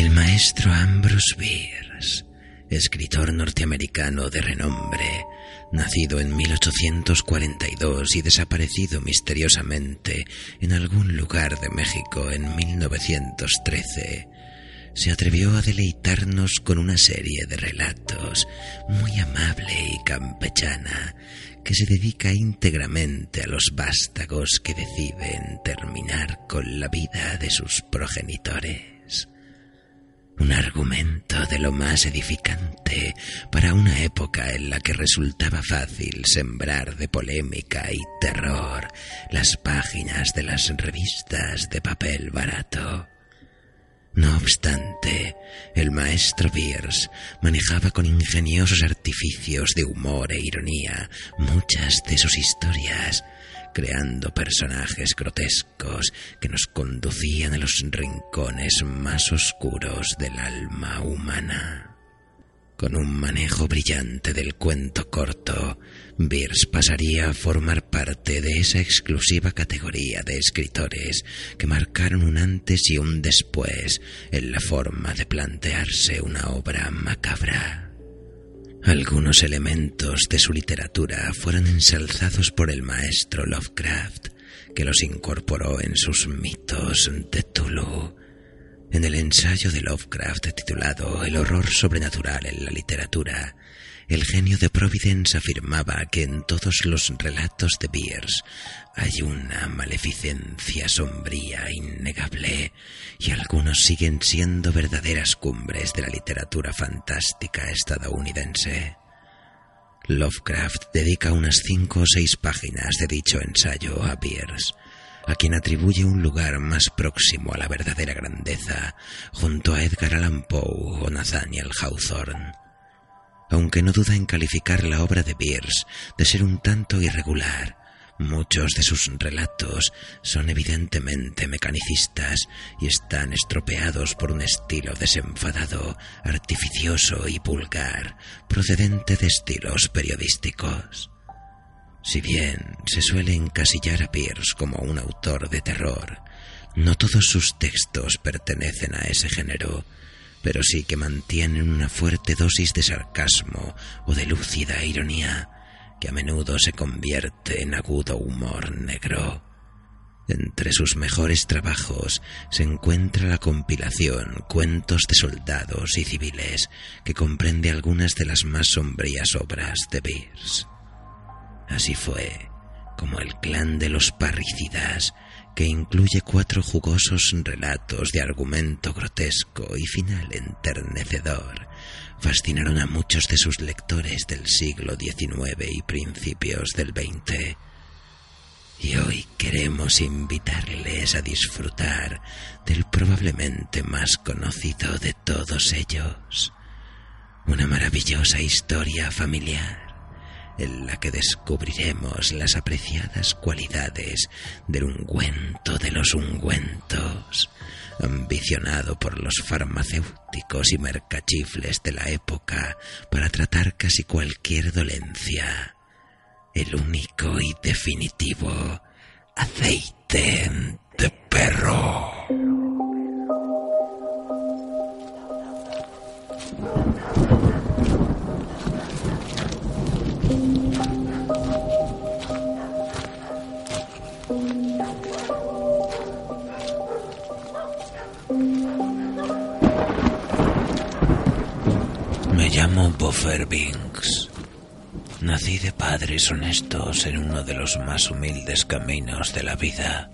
El maestro Ambrose Bierce, escritor norteamericano de renombre, nacido en 1842 y desaparecido misteriosamente en algún lugar de México en 1913, se atrevió a deleitarnos con una serie de relatos muy amable y campechana que se dedica íntegramente a los vástagos que deciden terminar con la vida de sus progenitores. Un argumento de lo más edificante para una época en la que resultaba fácil sembrar de polémica y terror las páginas de las revistas de papel barato. No obstante, el maestro Bierce manejaba con ingeniosos artificios de humor e ironía muchas de sus historias, creando personajes grotescos que nos conducían a los rincones más oscuros del alma humana. Con un manejo brillante del cuento corto, Bierce pasaría a formar parte de esa exclusiva categoría de escritores que marcaron un antes y un después en la forma de plantearse una obra macabra. Algunos elementos de su literatura fueron ensalzados por el maestro Lovecraft, que los incorporó en sus mitos de Tulu. En el ensayo de Lovecraft titulado El horror sobrenatural en la literatura, el genio de Providence afirmaba que en todos los relatos de Bierce hay una maleficencia sombría innegable y algunos siguen siendo verdaderas cumbres de la literatura fantástica estadounidense. Lovecraft dedica unas cinco o seis páginas de dicho ensayo a Bierce, a quien atribuye un lugar más próximo a la verdadera grandeza, junto a Edgar Allan Poe o Nathaniel Hawthorne aunque no duda en calificar la obra de Bierce de ser un tanto irregular. Muchos de sus relatos son evidentemente mecanicistas y están estropeados por un estilo desenfadado, artificioso y vulgar, procedente de estilos periodísticos. Si bien se suele encasillar a Pierce como un autor de terror, no todos sus textos pertenecen a ese género, pero sí que mantienen una fuerte dosis de sarcasmo o de lúcida ironía que a menudo se convierte en agudo humor negro. Entre sus mejores trabajos se encuentra la compilación Cuentos de soldados y civiles, que comprende algunas de las más sombrías obras de Bierce. Así fue como El clan de los parricidas, que incluye cuatro jugosos relatos de argumento grotesco y final enternecedor, fascinaron a muchos de sus lectores del siglo XIX y principios del XX. Y hoy queremos invitarles a disfrutar del probablemente más conocido de todos ellos, una maravillosa historia familiar en la que descubriremos las apreciadas cualidades del ungüento de los ungüentos, ambicionado por los farmacéuticos y mercachifles de la época para tratar casi cualquier dolencia. El único y definitivo aceite de perro. Buffer Binks. Nací de padres honestos en uno de los más humildes caminos de la vida.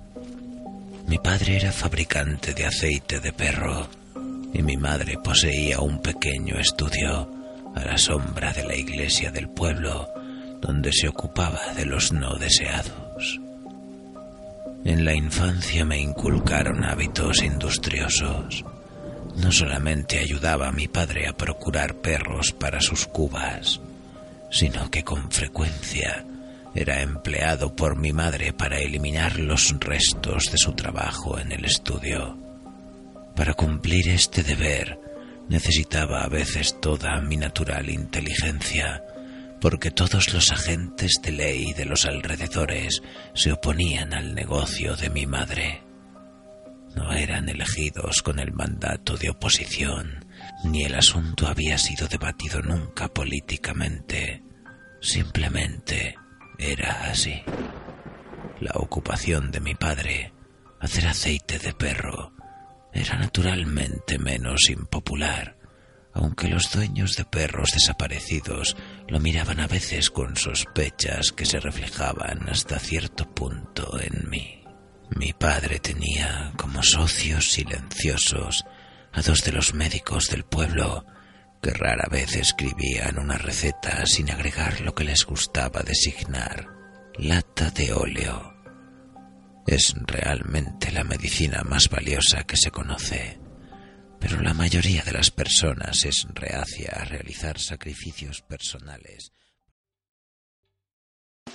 Mi padre era fabricante de aceite de perro y mi madre poseía un pequeño estudio a la sombra de la iglesia del pueblo donde se ocupaba de los no deseados. En la infancia me inculcaron hábitos industriosos. No solamente ayudaba a mi padre a procurar perros para sus cubas, sino que con frecuencia era empleado por mi madre para eliminar los restos de su trabajo en el estudio. Para cumplir este deber necesitaba a veces toda mi natural inteligencia porque todos los agentes de ley de los alrededores se oponían al negocio de mi madre. No eran elegidos con el mandato de oposición, ni el asunto había sido debatido nunca políticamente. Simplemente era así. La ocupación de mi padre, hacer aceite de perro, era naturalmente menos impopular aunque los dueños de perros desaparecidos lo miraban a veces con sospechas que se reflejaban hasta cierto punto en mí. Mi padre tenía como socios silenciosos a dos de los médicos del pueblo que rara vez escribían una receta sin agregar lo que les gustaba designar lata de óleo. Es realmente la medicina más valiosa que se conoce pero la mayoría de las personas es reacia a realizar sacrificios personales.